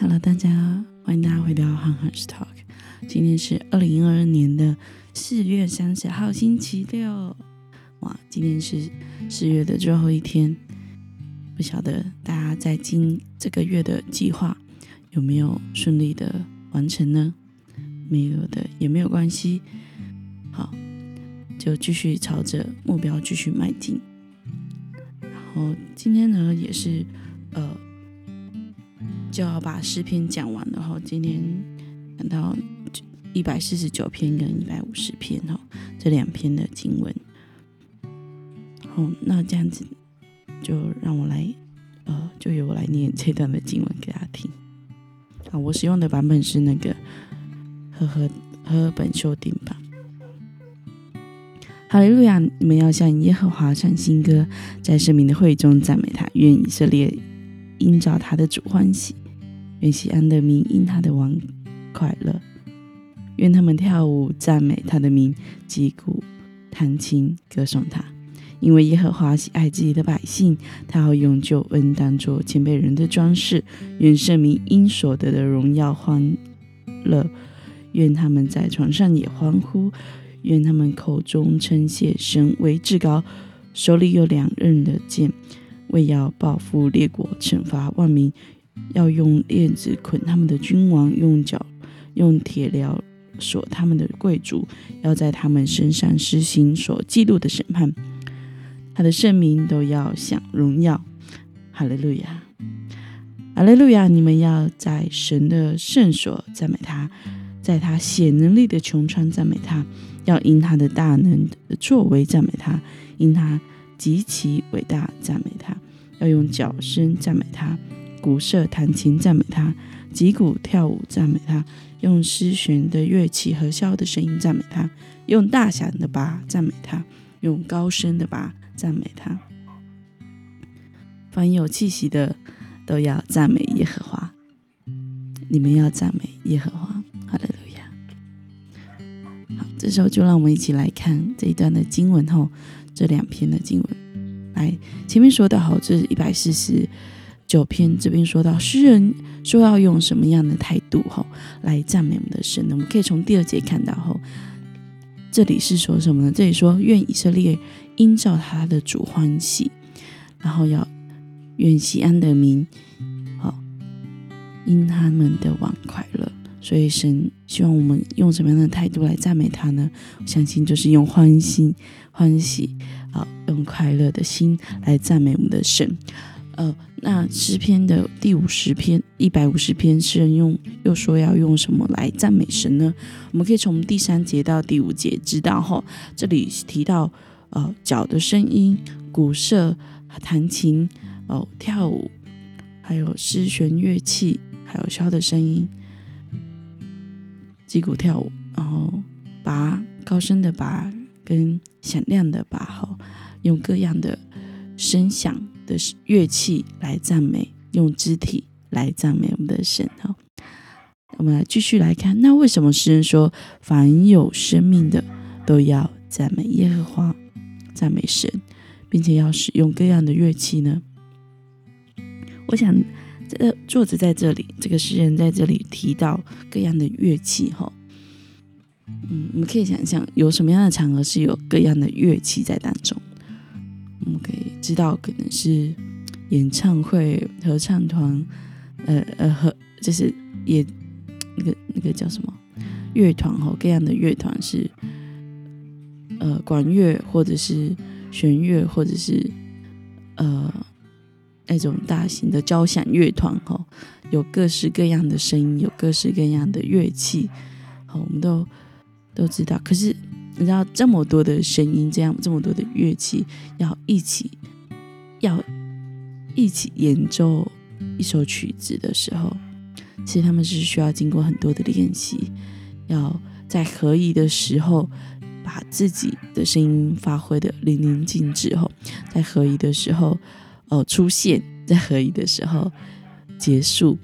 Hello，大家欢迎大家回到 Han Han's Talk。今天是二零二二年的四月三十号，星期六。哇，今天是四月的最后一天，不晓得大家在今这个月的计划有没有顺利的完成呢？没有的也没有关系，好，就继续朝着目标继续迈进。然后今天呢，也是呃。就要把诗篇讲完了哈，今天讲到一百四十九篇跟一百五十篇哈，这两篇的经文。好，那这样子就让我来，呃，就由我来念这段的经文给大家听。啊，我使用的版本是那个和和和本修订版。哈利路亚！你们要向耶和华唱新歌，在圣明的会中赞美他，愿以色列因照他的主欢喜。愿西安的民因他的王快乐，愿他们跳舞赞美他的名，击鼓弹琴歌颂他。因为耶和华喜爱自己的百姓，他要用救恩当作前辈人的装饰。愿圣民因所得的荣耀欢乐，愿他们在床上也欢呼。愿他们口中称谢神为至高，手里有两刃的剑，为要报复列国，惩罚万民。要用链子捆他们的君王，用脚用铁镣锁他们的贵族，要在他们身上实行所记录的审判。他的圣名都要享荣耀。哈利路亚，哈利路亚！你们要在神的圣所赞美他，在他显能力的穹苍赞美他，要因他的大能的作为赞美他，因他极其伟大赞美他，要用脚声赞美他。鼓瑟弹琴赞美他，击鼓跳舞赞美他，用丝弦的乐器和箫的声音赞美他，用大响的拔赞美他，用高声的拔赞美他。凡有气息的都要赞美耶和华。你们要赞美耶和华，哈利路亚。好，这时候就让我们一起来看这一段的经文后，这两篇的经文。来，前面说的好，这是一百四十。九篇这边说到，诗人说要用什么样的态度吼来赞美我们的神呢？我们可以从第二节看到吼，这里是说什么呢？这里说愿以色列因照他的主欢喜，然后要愿西安的民好因他们的王快乐。所以神希望我们用什么样的态度来赞美他呢？我相信就是用欢心欢喜啊，用快乐的心来赞美我们的神。呃，那诗篇的第五十篇一百五十篇，诗人用又说要用什么来赞美神呢？我们可以从第三节到第五节知道哈。这里提到呃脚的声音、鼓瑟、弹琴、哦跳舞，还有丝弦乐器，还有箫的声音，击鼓跳舞，然后拔高声的拔跟响亮的拔哈，用各样的声响。的乐器来赞美，用肢体来赞美我们的神。哈，我们来继续来看，那为什么诗人说凡有生命的都要赞美耶和华，赞美神，并且要使用各样的乐器呢？我想，这个作者在这里，这个诗人在这里提到各样的乐器。哈，嗯，我们可以想象，有什么样的场合是有各样的乐器在当中？我们可以知道，可能是演唱会、合唱团，呃呃，和就是也那个那个叫什么乐团哈，各样的乐团是呃管乐或者是弦乐，或者是呃那种大型的交响乐团哈，有各式各样的声音，有各式各样的乐器，好，我们都都知道，可是。你知道这么多的声音，这样这么多的乐器，要一起要一起演奏一首曲子的时候，其实他们是需要经过很多的练习，要在合宜的时候把自己的声音发挥的淋漓尽致后，在合宜的时候哦出现，在合宜的时候结束，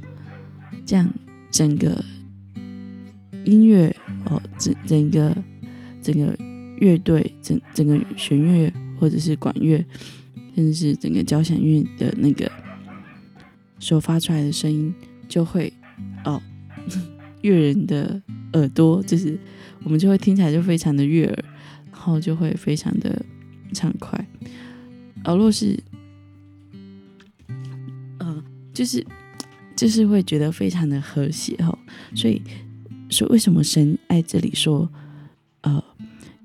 这样整个音乐哦整整个。整个乐队，整整个弦乐或者是管乐，甚至是整个交响乐的那个所发出来的声音，就会哦，悦人的耳朵，就是我们就会听起来就非常的悦耳，然后就会非常的畅快。而若是，呃，就是就是会觉得非常的和谐哦。所以，说为什么神爱这里说，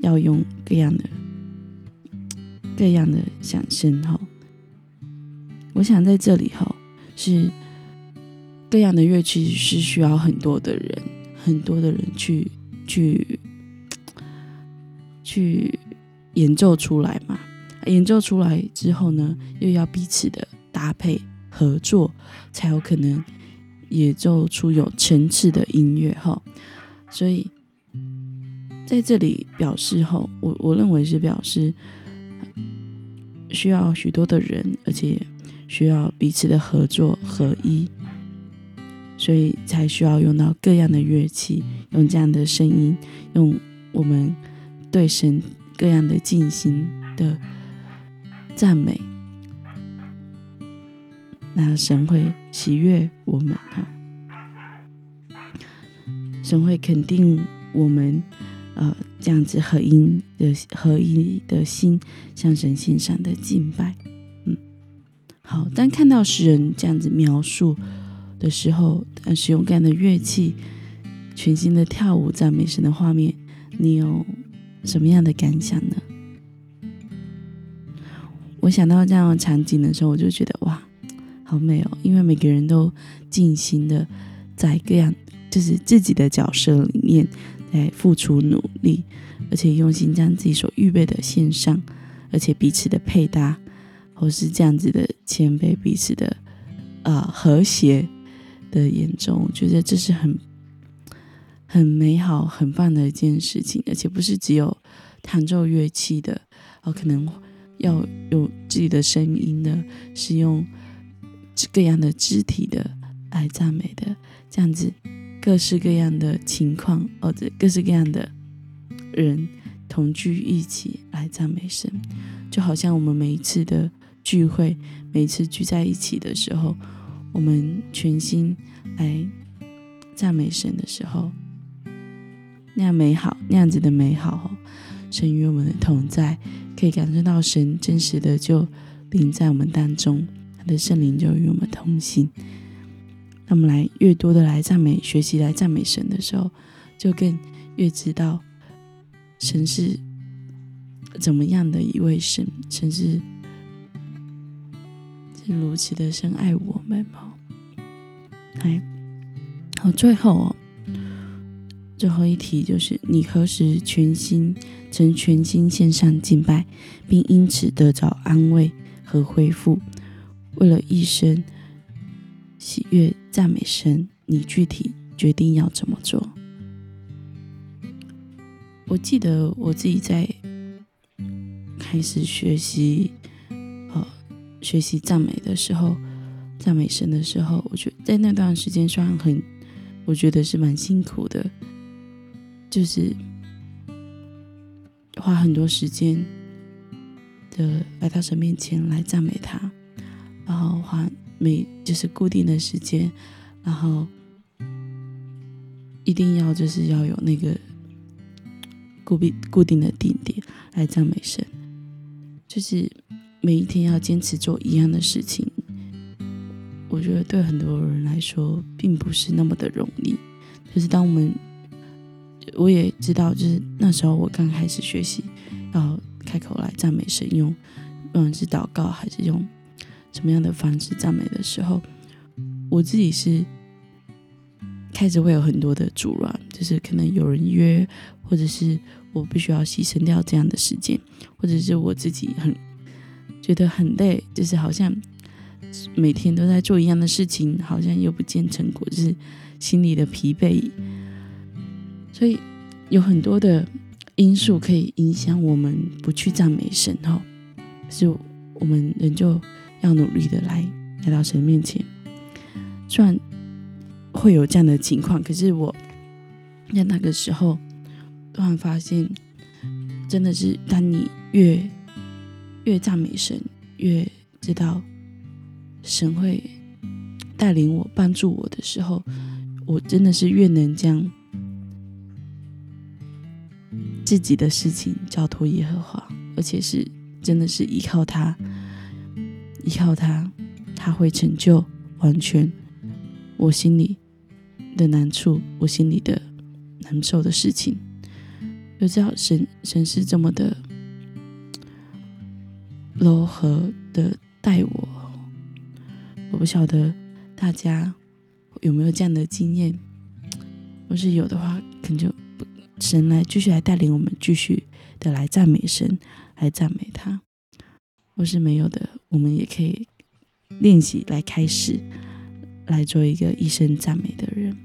要用各样的各样的响声哈？我想在这里哈是。各样的乐器是需要很多的人，很多的人去去去演奏出来嘛。演奏出来之后呢，又要彼此的搭配合作，才有可能演奏出有层次的音乐哈。所以在这里表示后，我我认为是表示需要许多的人，而且需要彼此的合作合一。所以才需要用到各样的乐器，用这样的声音，用我们对神各样的进行的赞美，那神会喜悦我们哈，神会肯定我们，呃，这样子合音的合一的心向神献上的敬拜，嗯，好，当看到诗人这样子描述。的时候，使用各样的乐器，全新的跳舞赞美神的画面，你有什么样的感想呢？我想到这样的场景的时候，我就觉得哇，好美哦！因为每个人都尽心的在各样就是自己的角色里面来付出努力，而且用心将自己所预备的献上，而且彼此的配搭，或是这样子的谦卑，彼此的呃和谐。的眼中，我觉得这是很很美好、很棒的一件事情，而且不是只有弹奏乐器的哦，可能要有自己的声音的，是用各样的肢体的来赞美的，这样子各式各样的情况，或者各式各样的人同聚一起来赞美神，就好像我们每一次的聚会，每一次聚在一起的时候。我们全心来赞美神的时候，那样美好，那样子的美好，神与我们的同在，可以感受到神真实的就临在我们当中，他的圣灵就与我们同行。那么来越多的来赞美，学习来赞美神的时候，就更越知道神是怎么样的一位神，神是。是如此的深爱我们吗？来，好，最后哦，最后一题就是：你何时全心曾全心献上敬拜，并因此得着安慰和恢复？为了一生喜悦赞美神，你具体决定要怎么做？我记得我自己在开始学习。呃学习赞美的时候，赞美神的时候，我觉得在那段时间虽然很，我觉得是蛮辛苦的，就是花很多时间的来到神面前来赞美他，然后花每就是固定的时间，然后一定要就是要有那个固定固定的定点来赞美神，就是。每一天要坚持做一样的事情，我觉得对很多人来说并不是那么的容易。就是当我们，我也知道，就是那时候我刚开始学习要开口来赞美神，用不管是祷告还是用什么样的方式赞美的时候，我自己是开始会有很多的阻挠，就是可能有人约，或者是我必须要牺牲掉这样的时间，或者是我自己很。觉得很累，就是好像每天都在做一样的事情，好像又不见成果，就是心里的疲惫。所以有很多的因素可以影响我们不去赞美神哈，是我们人就要努力的来来到神面前。虽然会有这样的情况，可是我在那个时候突然发现，真的是当你越越赞美神，越知道神会带领我、帮助我的时候，我真的是越能将自己的事情交托耶和华，而且是真的是依靠他，依靠他，他会成就完全我心里的难处，我心里的难受的事情。就知道神神是这么的柔和的待我，我不晓得大家有没有这样的经验，若是有的话，可能就。神来继续来带领我们，继续的来赞美神，来赞美他。若是没有的，我们也可以练习来开始，来做一个一生赞美的人。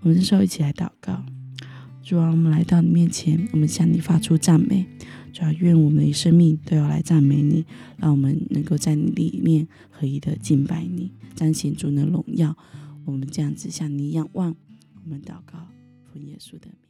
我们这时候一起来祷告，主啊，我们来到你面前，我们向你发出赞美。主啊，愿我们的生命都要来赞美你，让我们能够在你里面合一的敬拜你，彰显主的荣耀。我们这样子向你仰望，我们祷告，奉耶稣的名。